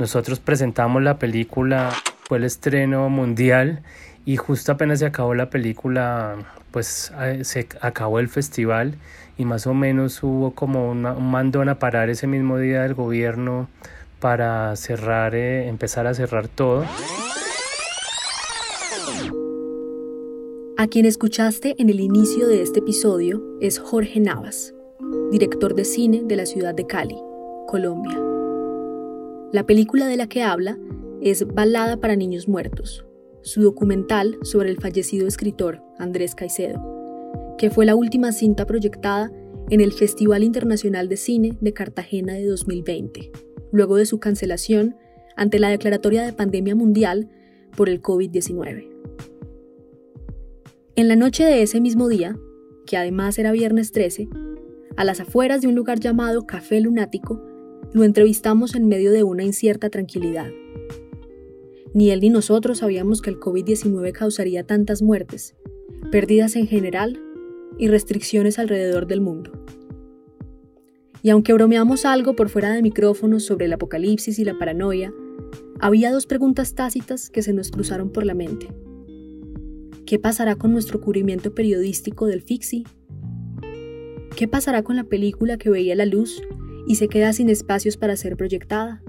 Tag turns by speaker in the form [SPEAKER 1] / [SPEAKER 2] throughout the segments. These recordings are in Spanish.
[SPEAKER 1] nosotros presentamos la película, fue el estreno mundial y justo apenas se acabó la película, pues se acabó el festival y más o menos hubo como un mandón a parar ese mismo día del gobierno para cerrar, eh, empezar a cerrar todo.
[SPEAKER 2] A quien escuchaste en el inicio de este episodio es Jorge Navas, director de cine de la ciudad de Cali, Colombia. La película de la que habla es Balada para Niños Muertos, su documental sobre el fallecido escritor Andrés Caicedo, que fue la última cinta proyectada en el Festival Internacional de Cine de Cartagena de 2020, luego de su cancelación ante la declaratoria de pandemia mundial por el COVID-19. En la noche de ese mismo día, que además era viernes 13, a las afueras de un lugar llamado Café Lunático, lo entrevistamos en medio de una incierta tranquilidad. Ni él ni nosotros sabíamos que el COVID-19 causaría tantas muertes, pérdidas en general y restricciones alrededor del mundo. Y aunque bromeamos algo por fuera de micrófonos sobre el apocalipsis y la paranoia, había dos preguntas tácitas que se nos cruzaron por la mente. ¿Qué pasará con nuestro cubrimiento periodístico del Fixi? ¿Qué pasará con la película que veía la luz y se queda sin espacios para ser proyectada?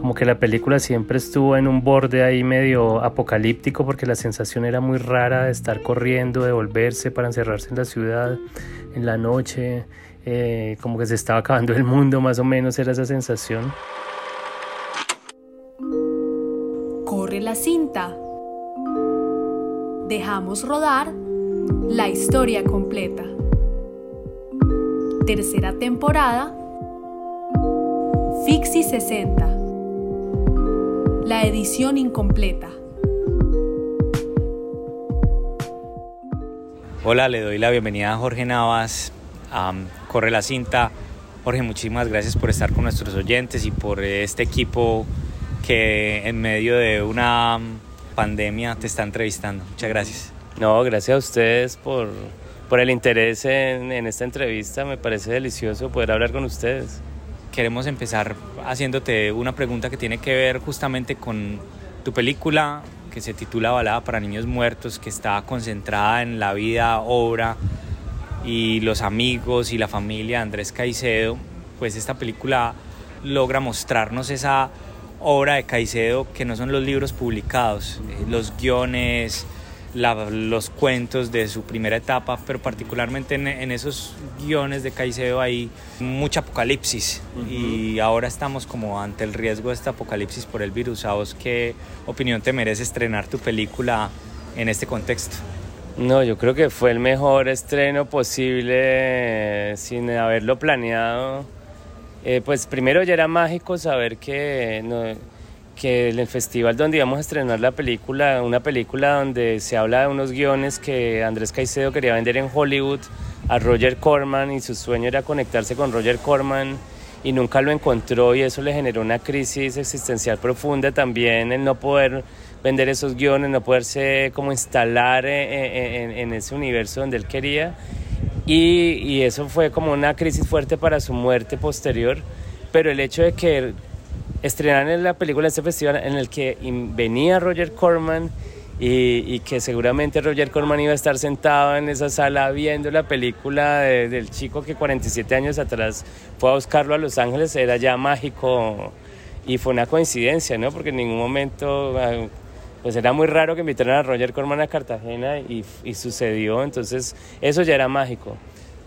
[SPEAKER 1] Como que la película siempre estuvo en un borde ahí medio apocalíptico porque la sensación era muy rara de estar corriendo, de volverse para encerrarse en la ciudad en la noche, eh, como que se estaba acabando el mundo, más o menos era esa sensación.
[SPEAKER 2] Corre la cinta dejamos rodar la historia completa. Tercera temporada, Fixi 60. La edición incompleta.
[SPEAKER 3] Hola, le doy la bienvenida a Jorge Navas. Corre la cinta. Jorge, muchísimas gracias por estar con nuestros oyentes y por este equipo que en medio de una pandemia te está entrevistando. Muchas gracias.
[SPEAKER 1] No, gracias a ustedes por, por el interés en, en esta entrevista. Me parece delicioso poder hablar con ustedes.
[SPEAKER 3] Queremos empezar haciéndote una pregunta que tiene que ver justamente con tu película que se titula Balada para Niños Muertos, que está concentrada en la vida, obra y los amigos y la familia de Andrés Caicedo. Pues esta película logra mostrarnos esa obra de Caicedo que no son los libros publicados, eh, los guiones, los cuentos de su primera etapa, pero particularmente en, esos guiones de Caicedo hay mucha apocalipsis y ahora estamos como ante el riesgo de este apocalipsis por el virus. ¿A vos qué opinión te merece estrenar tu película en este contexto?
[SPEAKER 1] No, yo creo que fue el mejor estreno posible sin haberlo planeado eh, pues primero ya era mágico saber que, que en el festival donde íbamos a estrenar la película, una película donde se habla de unos guiones que Andrés Caicedo quería vender en Hollywood a Roger Corman y su sueño era conectarse con Roger Corman y nunca lo encontró y eso le generó una crisis existencial profunda también el no poder vender esos guiones, no poderse como instalar en ese universo donde él quería. Y, eso fue como una crisis fuerte para su muerte posterior, pero el hecho de que estrenaran la película en este festival en el que venía Roger Corman y, que seguramente Roger Corman iba a estar sentado en esa sala viendo la película del chico que 47 años atrás fue a buscarlo a Los Ángeles, era ya mágico y fue una coincidencia, ¿no? Porque en ningún momento ah, pues era muy raro que invitaran a Roger Corman a Cartagena y, sucedió, entonces eso ya era mágico.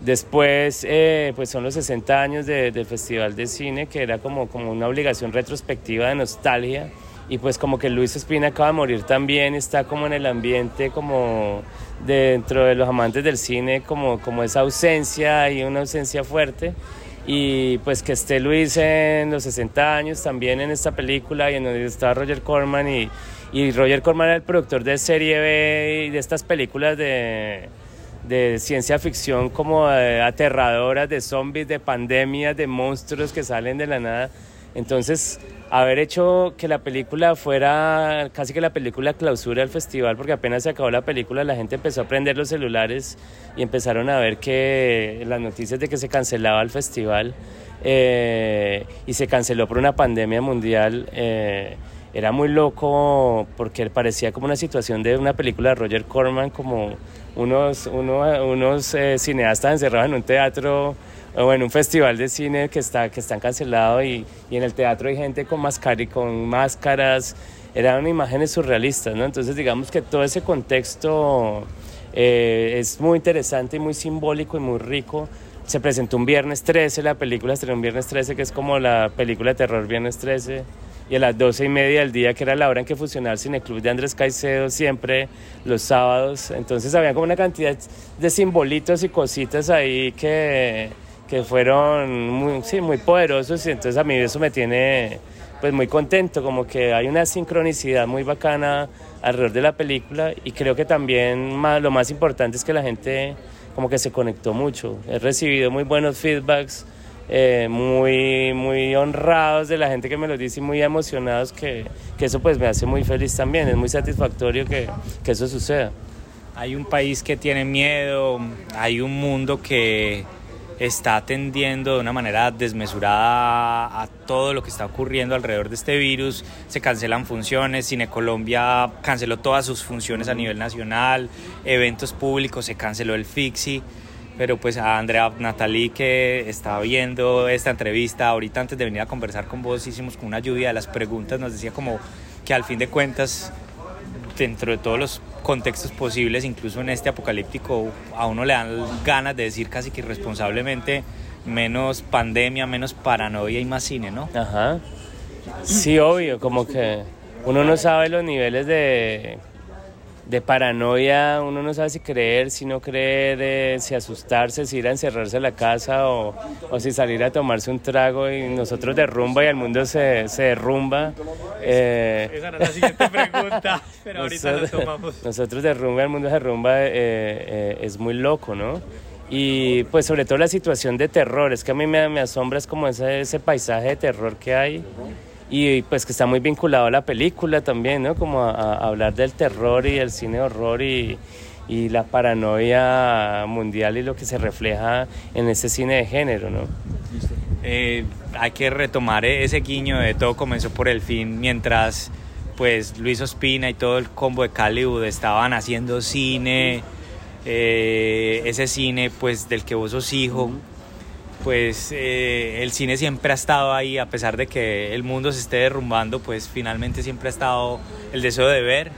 [SPEAKER 1] Después, eh, pues son los 60 años del Festival de Cine, que era como, como una obligación retrospectiva de nostalgia. Y pues como que Luis Espina acaba de morir también, está como en el ambiente como dentro de los amantes del cine, como, como esa ausencia y una ausencia fuerte. Y pues que esté Luis en los 60 años también en esta película y en donde está Roger Corman y, y Roger Corman era el productor de serie B y de estas películas de, de ciencia ficción como eh, aterradoras, de zombies, de pandemias, de monstruos que salen de la nada. Entonces, haber hecho que la película fuera casi que la película clausura del festival, porque apenas se acabó la película, la gente empezó a prender los celulares y empezaron a ver que las noticias de que se cancelaba el festival eh, y se canceló por una pandemia mundial. Eh, era muy loco porque parecía como una situación de una película de Roger Corman, como unos, unos eh, cineastas encerrados en un teatro o en un festival de cine que, está, que están cancelados y, y en el teatro hay gente con, y con máscaras, eran imágenes surrealistas, ¿no? Entonces digamos que todo ese contexto eh, es muy interesante y muy simbólico y muy rico. Se presentó un viernes 13, la película estrenó un viernes 13, que es como la película de terror viernes 13 y a las doce y media del día, que era la hora en que funcionaba el cineclub de Andrés Caicedo, siempre los sábados. Entonces había como una cantidad de simbolitos y cositas ahí que, que fueron muy, sí, muy poderosos y entonces a mí eso me tiene pues muy contento, como que hay una sincronicidad muy bacana alrededor de la película y creo que también lo más importante es que la gente como que se conectó mucho. He recibido muy buenos feedbacks, eh, muy, muy honrados de la gente que me lo dice y muy emocionados que, que, eso pues me hace muy feliz también, es muy satisfactorio que, que eso suceda.
[SPEAKER 3] Hay un país que tiene miedo, hay un mundo que está atendiendo de una manera desmesurada a todo lo que está ocurriendo alrededor de este virus. Se cancelan funciones, Cine Colombia canceló todas sus funciones a nivel nacional, eventos públicos, se canceló el Fixi. Pero pues a Andrea Natalí que estaba viendo esta entrevista ahorita antes de venir a conversar con vos hicimos con una lluvia de las preguntas, nos decía como que al fin de cuentas dentro de todos los contextos posibles, incluso en este apocalíptico, a uno le dan ganas de decir casi que irresponsablemente menos pandemia, menos paranoia y más cine, ¿no?
[SPEAKER 1] Ajá. Sí, obvio, como que uno no sabe los niveles de de paranoia, uno no sabe si creer, si no creer, eh, si asustarse, si ir a encerrarse en la casa o, o, si salir a tomarse un trago y nosotros derrumba y el mundo se, se derrumba.
[SPEAKER 3] Eh, Esa era la siguiente pregunta, pero ahorita nosotros, tomamos.
[SPEAKER 1] Nosotros derrumba y el mundo se derrumba, eh, es muy loco, ¿no? Y pues sobre todo la situación de terror, es que a mí me, me asombra es como ese, ese paisaje de terror que hay y pues que está muy vinculado a la película también, ¿no? Como a, hablar del terror y el cine horror y, y, la paranoia mundial y lo que se refleja en ese cine de género, ¿no?
[SPEAKER 3] Eh, hay que retomar ese guiño de todo comenzó por el fin, mientras pues Luis Ospina y todo el combo de Callywood estaban haciendo cine, eh, ese cine pues del que vos sos hijo pues eh, el cine siempre ha estado ahí, a pesar de que el mundo se esté derrumbando, pues finalmente siempre ha estado el deseo de ver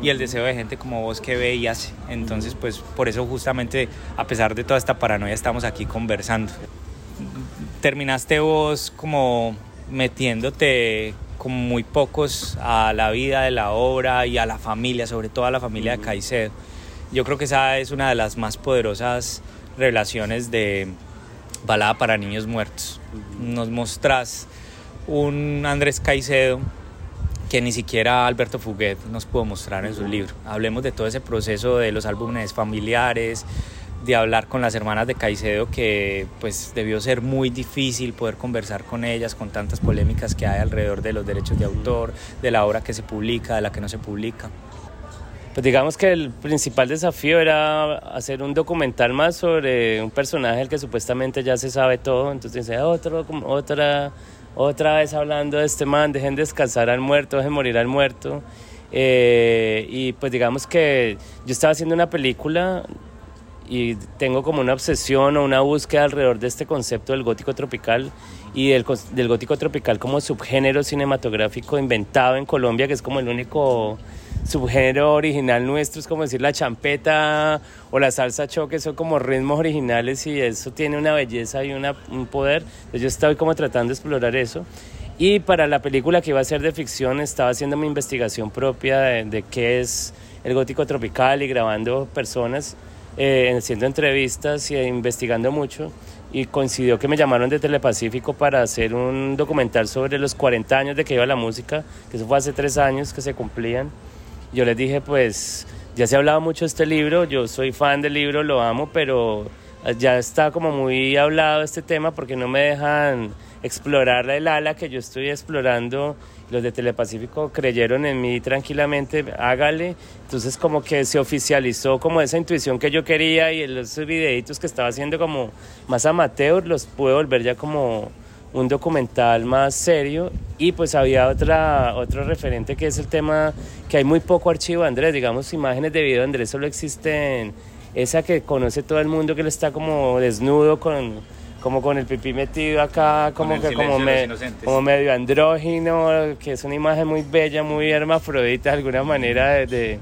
[SPEAKER 3] y el deseo de gente como vos que ve y hace. Entonces, pues por eso justamente, a pesar de toda esta paranoia, estamos aquí conversando. Terminaste vos como metiéndote como muy pocos a la vida de la obra y a la familia, sobre todo a la familia de Caicedo. Yo creo que esa es una de las más poderosas relaciones de, Balada para Niños Muertos. Nos mostrás un Andrés Caicedo que ni siquiera Alberto Fuguet nos pudo mostrar en su libro. Hablemos de todo ese proceso de los álbumes familiares, de hablar con las hermanas de Caicedo que pues debió ser muy difícil poder conversar con ellas con tantas polémicas que hay alrededor de los derechos de autor, de la obra que se publica, de la que no se publica.
[SPEAKER 1] Pues digamos que el principal desafío era hacer un documental más sobre un personaje el que supuestamente ya se sabe todo, entonces otro, otra, otra vez hablando de este man, dejen descansar al muerto, dejen morir al muerto. Eh, y pues digamos que yo estaba haciendo una película y tengo como una obsesión o una búsqueda alrededor de este concepto del gótico tropical y del, del gótico tropical como subgénero cinematográfico inventado en Colombia, que es como el único subgénero original nuestro, es como decir la champeta o la salsa choque, son como ritmos originales y eso tiene una belleza y una, un poder. Entonces yo estoy como tratando de explorar eso. Y para la película que iba a ser de ficción estaba haciendo mi investigación propia de, qué es el gótico tropical y grabando personas, eh, haciendo entrevistas y investigando mucho. Y coincidió que me llamaron de Telepacífico para hacer un documental sobre los 40 años de que iba la música, que eso fue hace tres años que se cumplían yo les dije, pues ya se ha hablado mucho de este libro, yo soy fan del libro, lo amo, pero ya está como muy hablado este tema porque no me dejan explorar el ala que yo estoy explorando. Los de Telepacífico creyeron en mí tranquilamente, hágale. Entonces como que se oficializó como esa intuición que yo quería y esos videitos que estaba haciendo como más amateur los pude volver ya como un documental más serio y pues había otra, otro referente que es el tema que hay muy poco archivo de Andrés, digamos imágenes de video de Andrés solo existen esa que conoce todo el mundo que él está como desnudo con como con el pipí metido acá, como que como, como medio andrógino, que es una imagen muy bella, muy hermafrodita de alguna manera de,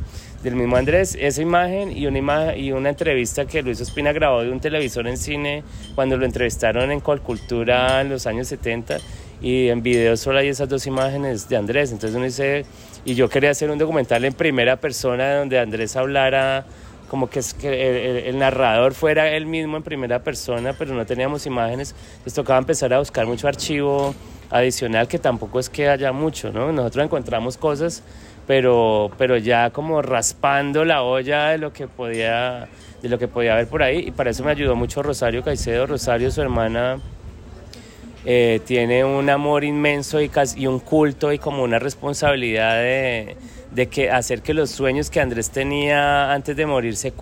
[SPEAKER 1] del mismo Andrés. Esa imagen y una imagen y una entrevista que Luis Ospina grabó de un televisor en cine cuando lo entrevistaron en Colcultura en los años 70 y en video solo hay esas dos imágenes de Andrés. Entonces uno dice, y yo quería hacer un documental en primera persona donde Andrés hablara como que, es que el, narrador fuera él mismo en primera persona, pero no teníamos imágenes, les tocaba empezar a buscar mucho archivo adicional, que tampoco es que haya mucho, ¿no? Nosotros encontramos cosas, pero, pero ya como raspando la olla de lo que podía de lo que podía haber por ahí y para eso me ayudó mucho Rosario Caicedo, Rosario su hermana eh, tiene un amor inmenso y, y un culto y como una responsabilidad de, de que hacer que los sueños que Andrés tenía antes de morir se,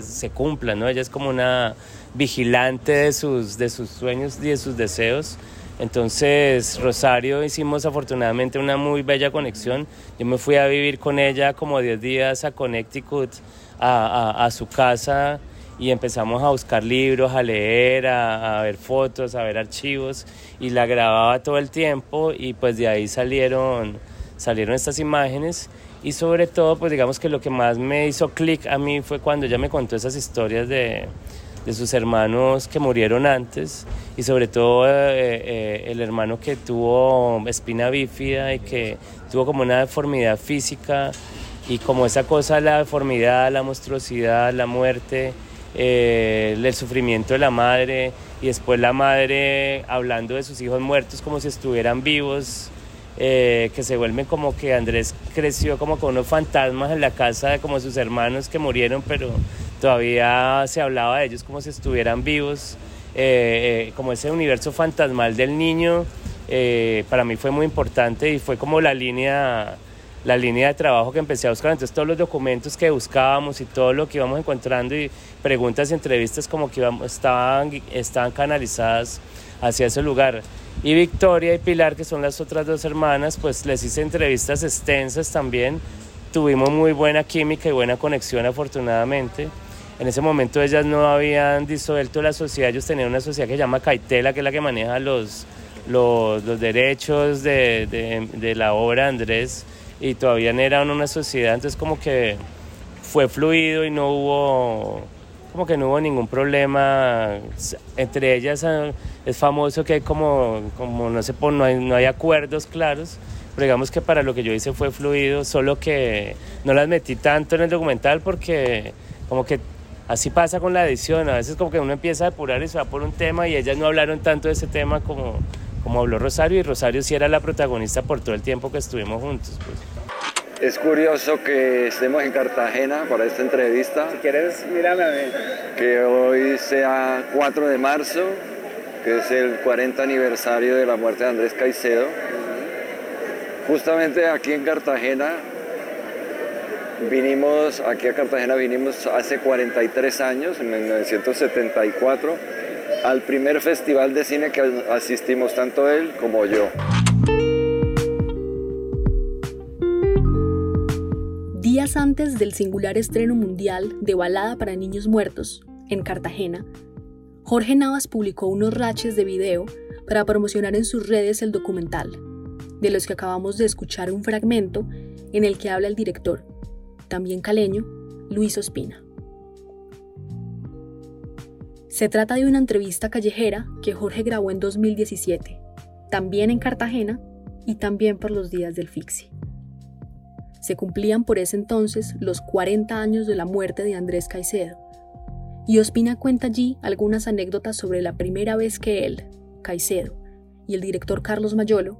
[SPEAKER 1] se, cumplan, ¿no? Ella es como una vigilante de sus, de sus sueños y de sus deseos. Entonces, Rosario hicimos afortunadamente una muy bella conexión. Yo me fui a vivir con ella como 10 días a Connecticut, a, a, su casa, y empezamos a buscar libros, a leer, a, a, ver fotos, a ver archivos, y la grababa todo el tiempo, y pues de ahí salieron salieron estas imágenes y sobre todo, pues digamos que lo que más me hizo clic a mí fue cuando ella me contó esas historias de, de sus hermanos que murieron antes y sobre todo eh, eh, el hermano que tuvo espina bífida y que tuvo como una deformidad física y como esa cosa, la deformidad, la monstruosidad, la muerte, eh, el sufrimiento de la madre y después la madre hablando de sus hijos muertos como si estuvieran vivos que se vuelven como que Andrés creció como con unos fantasmas en la casa de como sus hermanos que murieron, pero todavía se hablaba de ellos como si estuvieran vivos, eh, eh, como ese universo fantasmal del niño, para mí fue muy importante y fue como la línea la línea de trabajo que empecé a buscar. Entonces todos los documentos que buscábamos y todo lo que íbamos encontrando y preguntas y entrevistas como que íbamos, estaban, estaban canalizadas hacia ese lugar. Y Victoria y Pilar, que son las otras dos hermanas, pues les hice entrevistas extensas también. Tuvimos muy buena química y buena conexión afortunadamente. En ese momento ellas no habían disuelto la sociedad, ellos tenían una sociedad que se llama Caitela, que es la que maneja los, los, derechos de, de, la obra Andrés, y todavía no eran una sociedad, entonces como que fue fluido y no hubo como que no hubo ningún problema. Entre ellas ah, es famoso que hay como, como no, sé, no, hay, no hay acuerdos claros, pero digamos que para lo que yo hice fue fluido, solo que no las metí tanto en el documental porque como que así pasa con la edición, a veces como que uno empieza a depurar y se va por un tema y ellas no hablaron tanto de ese tema como, como habló Rosario y Rosario sí era la protagonista por todo el tiempo que estuvimos juntos. Pues.
[SPEAKER 4] Es curioso que estemos en Cartagena para esta entrevista.
[SPEAKER 1] Si quieres, mírame a ver.
[SPEAKER 4] Que hoy sea 4 de marzo, que es el 40 aniversario de la muerte de Andrés Caicedo. Justamente aquí en Cartagena, vinimos, aquí a Cartagena vinimos hace 43 años, en 1974, al primer festival de cine que asistimos tanto él como yo.
[SPEAKER 2] Días antes del singular estreno mundial de Balada para Niños Muertos, en Cartagena, Jorge Navas publicó unos raches de video para promocionar en sus redes el documental, de los que acabamos de escuchar un fragmento en el que habla el director, también caleño, Luis Ospina. Se trata de una entrevista callejera que Jorge grabó en 2017, también en Cartagena y también por los días del Fixi. Se cumplían por ese entonces los 40 años de la muerte de Andrés Caicedo. Y Ospina cuenta allí algunas anécdotas sobre la primera vez que él, Caicedo, y el director Carlos Mayolo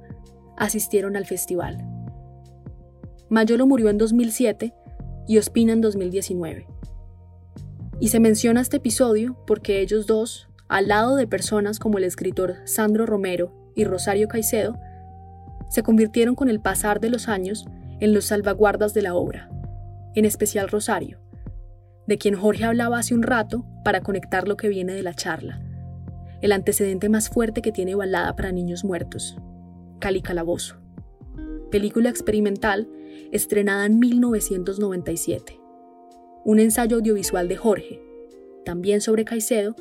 [SPEAKER 2] asistieron al festival. Mayolo murió en 2007 y Ospina en 2019. Y se menciona este episodio porque ellos dos, al lado de personas como el escritor Sandro Romero y Rosario Caicedo se convirtieron con el pasar de los años en los salvaguardas de la obra, en especial Rosario, de quien Jorge hablaba hace un rato para conectar lo que viene de la charla, el antecedente más fuerte que tiene Balada para Niños Muertos, Cali Calabozo, película experimental estrenada en 1997, un ensayo audiovisual de Jorge, también sobre Caicedo,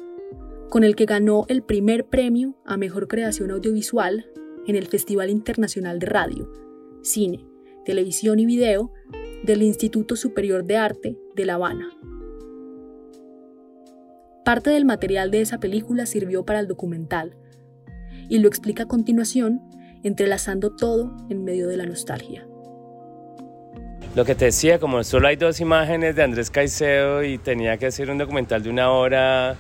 [SPEAKER 2] con el que ganó el primer premio a Mejor Creación Audiovisual en el Festival Internacional de Radio, Cine, Televisión y Video del Instituto Superior de Arte de La Habana. Parte del material de esa película sirvió para el documental, y lo explica a continuación, entrelazando todo en medio de la nostalgia.
[SPEAKER 1] Lo que te decía, como solo hay dos imágenes de Andrés Caicedo y tenía que hacer un documental de una hora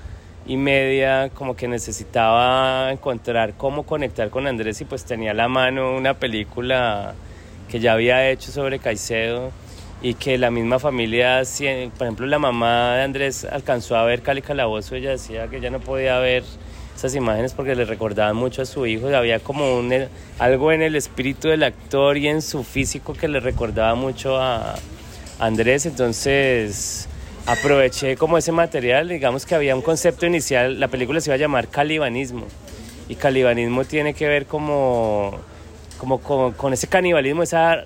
[SPEAKER 1] y media, como que necesitaba encontrar cómo conectar con Andrés y pues tenía a la mano una película que ya había hecho sobre Caicedo y que la misma familia, por ejemplo la mamá de Andrés alcanzó a ver Cali Calabozo, ella decía que ya no podía ver esas imágenes porque le recordaban mucho a su hijo, había como un, algo en el espíritu del actor y en su físico que le recordaba mucho a Andrés, entonces aproveché como ese material, digamos que había un concepto inicial, la película se iba a llamar calibanismo. Y calibanismo tiene que ver como, como, con ese canibalismo, esa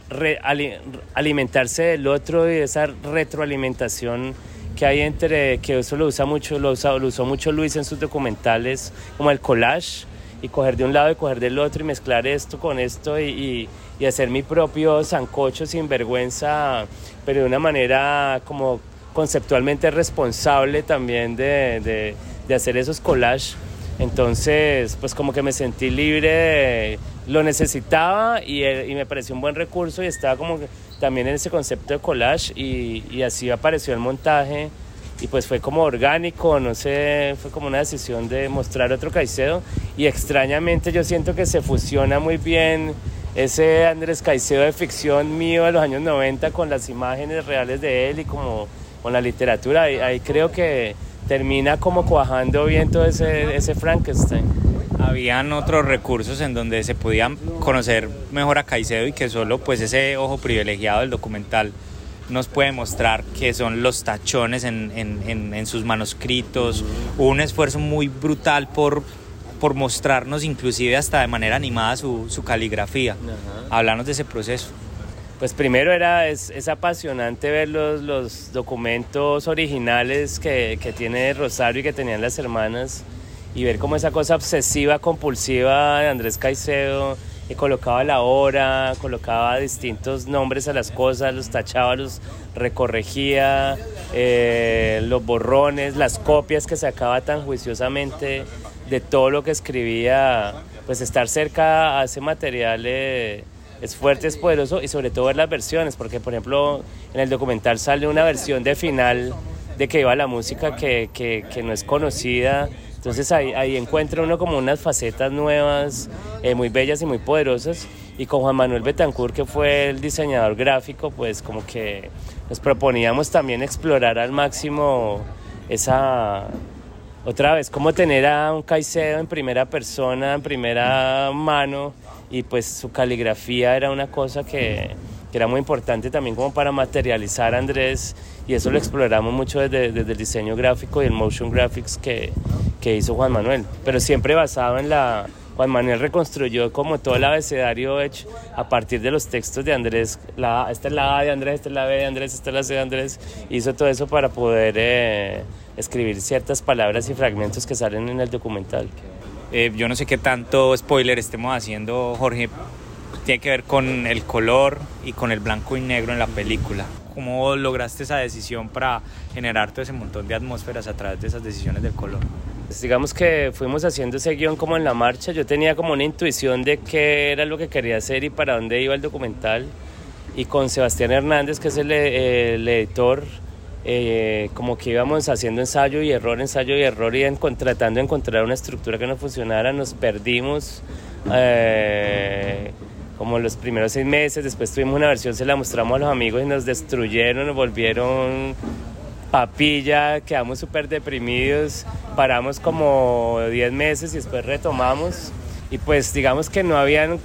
[SPEAKER 1] alimentarse del otro y esa retroalimentación que hay entre, que eso lo usa mucho, lo, lo usó mucho Luis en sus documentales, como el collage y coger de un lado y coger del otro y mezclar esto con esto y, y hacer mi propio sancocho sin vergüenza, pero de una manera como conceptualmente responsable también de, de, hacer esos collages. Entonces, pues como que me sentí libre, lo necesitaba y, y, me pareció un buen recurso y estaba como también en ese concepto de collage y, así apareció el montaje y pues fue como orgánico, no sé, fue como una decisión de mostrar otro Caicedo y extrañamente yo siento que se fusiona muy bien ese Andrés Caicedo de ficción mío de los años 90 con las imágenes reales de él y como con la literatura. Ahí, ahí creo que termina como cuajando bien todo ese, ese Frankenstein.
[SPEAKER 3] Habían otros recursos en donde se podían conocer mejor a Caicedo y que solo pues ese ojo privilegiado del documental nos puede mostrar que son los tachones en, en, en, sus manuscritos, un esfuerzo muy brutal por, por mostrarnos inclusive hasta de manera animada su, su caligrafía. Hablarnos de ese proceso.
[SPEAKER 1] Pues primero era, es, apasionante ver los, los documentos originales que, que, tiene Rosario y que tenían las hermanas y ver cómo esa cosa obsesiva, compulsiva de Andrés Caicedo, que colocaba la hora, colocaba distintos nombres a las cosas, los tachaba, los recorregía, eh, los borrones, las copias que sacaba tan juiciosamente de todo lo que escribía, pues estar cerca a ese material. Eh, es fuerte, es poderoso y sobre todo ver las versiones, porque por ejemplo en el documental sale una versión de final de que iba la música que, que, que no es conocida, entonces ahí, ahí, encuentra uno como unas facetas nuevas, eh, muy bellas y muy poderosas. Y con Juan Manuel Betancourt, que fue el diseñador gráfico, pues como que nos proponíamos también explorar al máximo esa, otra vez, como tener a un Caicedo en primera persona, en primera mano, y pues su caligrafía era una cosa que, era muy importante también como para materializar a Andrés y eso lo exploramos mucho desde, el diseño gráfico y el motion graphics que, que, hizo Juan Manuel, pero siempre basado en la... Juan Manuel reconstruyó como todo el abecedario hecho a partir de los textos de Andrés, la, esta es la A de Andrés, esta es la B de Andrés, esta es la C de Andrés, hizo todo eso para poder eh, escribir ciertas palabras y fragmentos que salen en el documental.
[SPEAKER 3] Eh, yo no sé qué tanto spoiler estemos haciendo, Jorge, tiene que ver con el color y con el blanco y negro en la película. ¿Cómo lograste esa decisión para generar todo ese montón de atmósferas a través de esas decisiones del color?
[SPEAKER 1] Pues digamos que fuimos haciendo ese guion como en la marcha. Yo tenía como una intuición de qué era lo que quería hacer y para dónde iba el documental. Y con Sebastián Hernández, que es el, el editor, eh, como que íbamos haciendo ensayo y error, ensayo y error y tratando de encontrar una estructura que no funcionara, nos perdimos eh, como los primeros seis meses, después tuvimos una versión, se la mostramos a los amigos y nos destruyeron, nos volvieron papilla, quedamos súper deprimidos, paramos como diez meses y después retomamos. Y pues digamos que no habían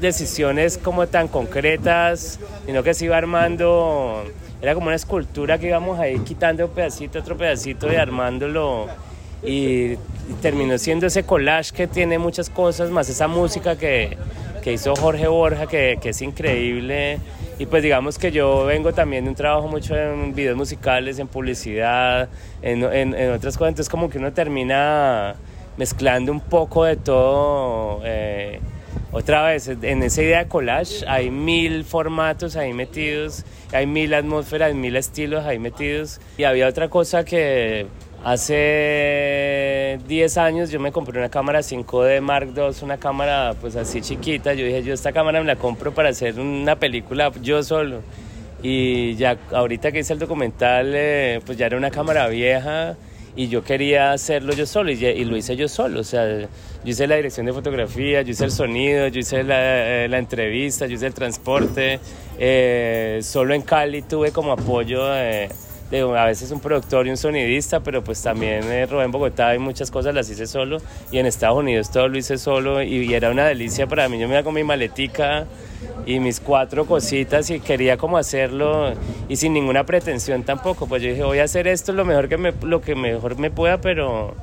[SPEAKER 1] decisiones como tan concretas, sino que se iba armando, era como una escultura que íbamos ahí quitando pedacito, otro pedacito y armándolo. Y, terminó siendo ese collage que tiene muchas cosas, más esa música que, que hizo Jorge Borja, que, que, es increíble. Y pues digamos que yo vengo también de un trabajo mucho en videos musicales, en publicidad, en, en, en otras cosas, entonces como que uno termina mezclando un poco de todo. Eh, otra vez, en esa idea de collage hay mil formatos ahí metidos, hay mil atmósferas, mil estilos ahí metidos. Y había otra cosa que hace 10 años yo me compré una cámara 5D Mark II, una cámara pues así chiquita. Yo dije, yo esta cámara me la compro para hacer una película yo solo. Y ya ahorita que hice el documental, eh, pues ya era una cámara vieja y yo quería hacerlo yo solo y, lo hice yo solo. O sea, yo hice la dirección de fotografía, yo hice el sonido, yo hice la, eh, entrevista, yo hice el transporte. Eh, solo en Cali tuve como apoyo a veces un productor y un sonidista, pero pues también eh, en Bogotá y muchas cosas las hice solo y en Estados Unidos todo lo hice solo y, y era una delicia para mí. Yo me iba con mi maletica y mis cuatro cositas y quería como hacerlo y sin ninguna pretensión tampoco. Pues yo dije, voy a hacer esto lo mejor que me, lo que mejor me pueda, pero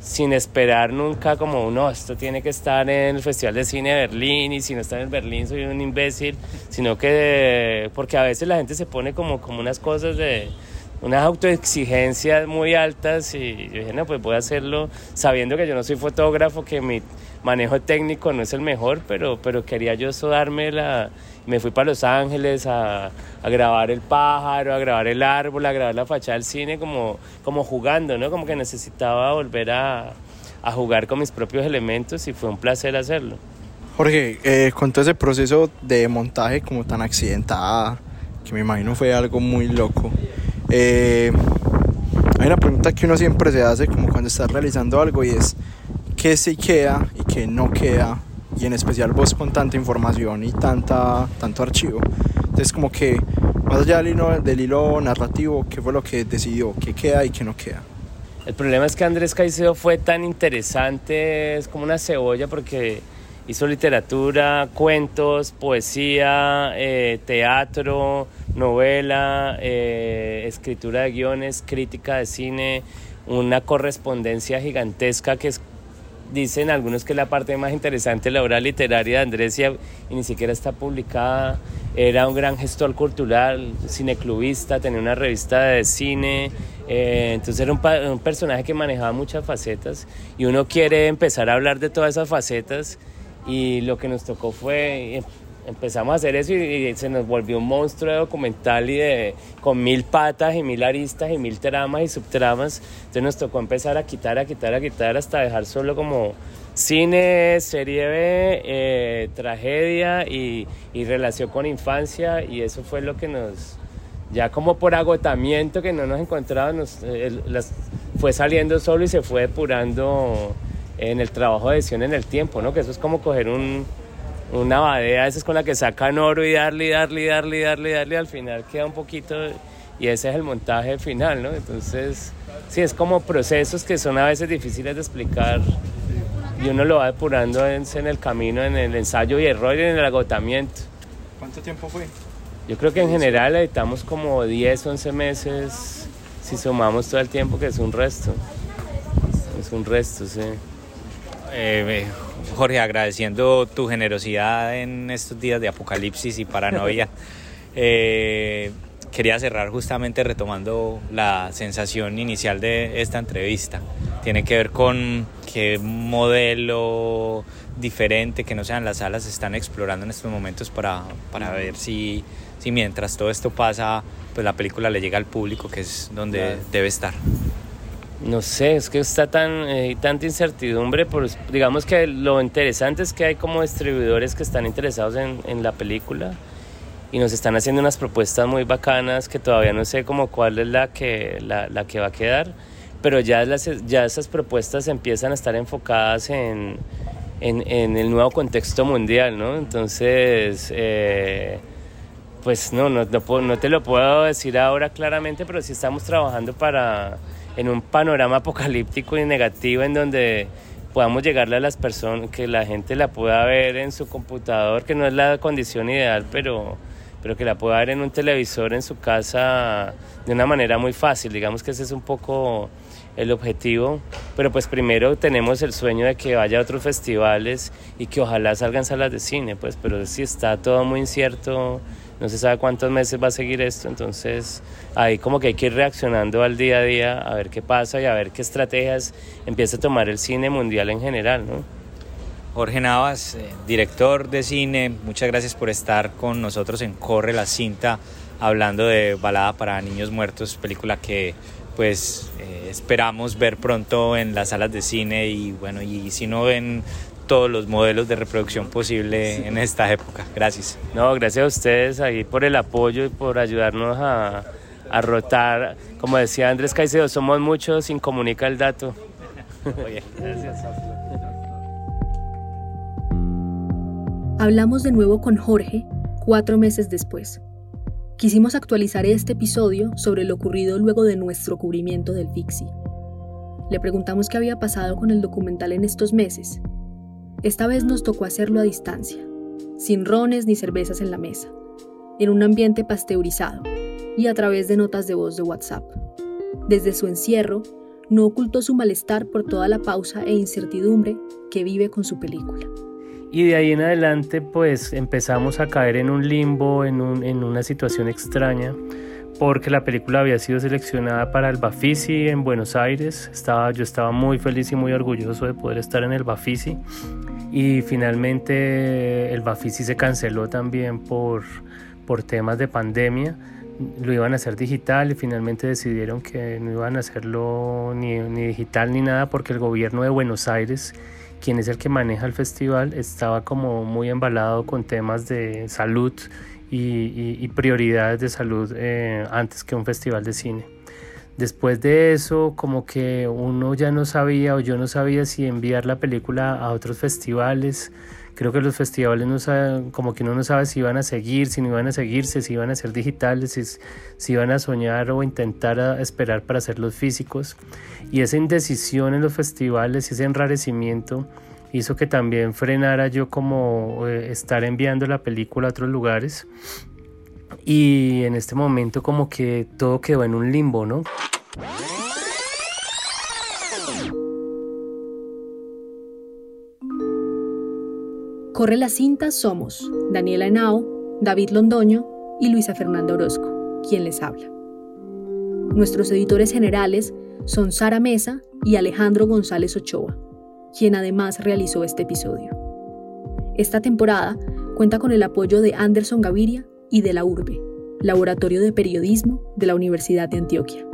[SPEAKER 1] sin esperar nunca como, no, esto tiene que estar en el Festival de Cine de Berlín y si no está en Berlín soy un imbécil, sino que, porque a veces la gente se pone como, como unas cosas de unas autoexigencias muy altas y yo dije, no, pues voy a hacerlo sabiendo que yo no soy fotógrafo, que mi manejo técnico no es el mejor, pero, pero quería yo eso darme la... Me fui para Los Ángeles a, a, grabar el pájaro, a grabar el árbol, a grabar la fachada del cine, como, como jugando, ¿no? Como que necesitaba volver a, a jugar con mis propios elementos y fue un placer hacerlo.
[SPEAKER 5] Jorge, eh, con todo ese proceso de montaje como tan accidentada, que me imagino fue algo muy loco, eh, hay una pregunta que uno siempre se hace como cuando está realizando algo y es qué sí queda y qué no queda y en especial vos con tanta información y tanta, tanto archivo. Entonces como que más allá del hilo, del hilo narrativo, ¿qué fue lo que decidió? ¿Qué queda y qué no queda?
[SPEAKER 1] El problema es que Andrés Caicedo fue tan interesante, es como una cebolla porque hizo literatura, cuentos, poesía, eh, teatro, novela, eh, escritura de guiones, crítica de cine, una correspondencia gigantesca que es dicen algunos que es la parte más interesante de la obra literaria de Andrés y, ni siquiera está publicada. Era un gran gestor cultural, cineclubista, tenía una revista de cine, eh, entonces era un, un, personaje que manejaba muchas facetas y uno quiere empezar a hablar de todas esas facetas y lo que nos tocó fue empezamos a hacer eso y, se nos volvió un monstruo de documental y de, con mil patas y mil aristas y mil tramas y subtramas. Entonces nos tocó empezar a quitar, a quitar, a quitar hasta dejar solo como cine, serie B, eh, tragedia y, y, relación con infancia y eso fue lo que nos, ya como por agotamiento que no nos encontrábamos, eh, fue saliendo solo y se fue depurando en el trabajo de edición en el tiempo, ¿no? Que eso es como coger un una badea esa es con la que sacan oro y darle darle darle darle darle al final queda un poquito y ese es el montaje final, ¿no? Entonces, sí, es como procesos que son a veces difíciles de explicar y uno lo va depurando en, en el camino, en el ensayo y error y en el agotamiento.
[SPEAKER 5] ¿Cuánto tiempo fue?
[SPEAKER 1] Yo creo que en general editamos como 10, 11 meses si sumamos todo el tiempo, que es un resto. Es un resto, sí.
[SPEAKER 3] Eh, Jorge, agradeciendo tu generosidad en estos días de apocalipsis y paranoia. Eh, quería cerrar justamente retomando la sensación inicial de esta entrevista. Tiene que ver con qué modelo diferente que no sean las salas están explorando en estos momentos para, para ver si, si mientras todo esto pasa, pues la película le llega al público, que es donde debe estar.
[SPEAKER 1] No sé, es que está tan eh, tanta incertidumbre, pues digamos que lo interesante es que hay como distribuidores que están interesados en, en, la película y nos están haciendo unas propuestas muy bacanas que todavía no sé como cuál es la que, la, la que va a quedar, pero ya, las, ya esas propuestas empiezan a estar enfocadas en, en, en el nuevo contexto mundial, ¿no? Entonces... Eh, pues no, no, no, no te lo puedo decir ahora claramente, pero sí estamos trabajando para en un panorama apocalíptico y negativo en donde podamos llegarle a las personas, que la gente la pueda ver en su computador, que no es la condición ideal, pero, pero que la pueda ver en un televisor en su casa de una manera muy fácil. Digamos que ese es un poco el objetivo, pero pues primero tenemos el sueño de que vaya a otros festivales y que ojalá salgan salas de cine, pues, pero si está todo muy incierto, no se sabe cuántos meses va a seguir esto, entonces ahí como que hay que ir reaccionando al día a día a ver qué pasa y a ver qué estrategias empieza a tomar el cine mundial en general, ¿no?
[SPEAKER 3] Jorge Navas, eh, director de cine, muchas gracias por estar con nosotros en Corre la cinta hablando de Balada para Niños Muertos, película que pues eh, esperamos ver pronto en las salas de cine y bueno, y si no ven todos los modelos de reproducción posible en esta época. Gracias.
[SPEAKER 1] No, gracias a ustedes ahí por el apoyo y por ayudarnos a, a rotar. Como decía Andrés Caicedo, somos muchos sin comunica el dato. Oye, gracias.
[SPEAKER 2] Hablamos de nuevo con Jorge cuatro meses después. Quisimos actualizar este episodio sobre lo ocurrido luego de nuestro cubrimiento del Fixi. Le preguntamos qué había pasado con el documental en estos meses. Esta vez nos tocó hacerlo a distancia, sin rones ni cervezas en la mesa, en un ambiente pasteurizado y a través de notas de voz de WhatsApp. Desde su encierro, no ocultó su malestar por toda la pausa e incertidumbre que vive con su película.
[SPEAKER 1] Y de ahí en adelante pues empezamos a caer en un limbo, en, una situación extraña, porque la película había sido seleccionada para el Bafisi en Buenos Aires. Estaba, yo estaba muy feliz y muy orgulloso de poder estar en el Bafisi. Y finalmente el Bafisi se canceló también por, por temas de pandemia. Lo iban a hacer digital y finalmente decidieron que no iban a hacerlo ni, ni digital ni nada porque el gobierno de Buenos Aires quien es el que maneja el festival, estaba como muy embalado con temas de salud y, prioridades de salud eh, antes que un festival de cine. Después de eso, como que uno ya no sabía o yo no sabía si enviar la película a otros festivales. Creo que los festivales no saben, como que uno no sabe si iban a seguir, si no iban a seguirse, si iban a ser digitales, si, si iban a soñar o intentar esperar para hacerlos físicos. Y esa indecisión en los festivales, ese enrarecimiento, hizo que también frenara yo como eh, estar enviando la película a otros lugares y en este momento como que todo quedó en un limbo, ¿no?
[SPEAKER 2] Corre la cinta somos Daniela Henao, David Londoño y Luisa Fernanda Orozco, quien les habla. Nuestros editores generales son Sara Mesa y Alejandro González Ochoa, quien además realizó este episodio. Esta temporada cuenta con el apoyo de Anderson Gaviria y de la URBE, Laboratorio de Periodismo de la Universidad de Antioquia.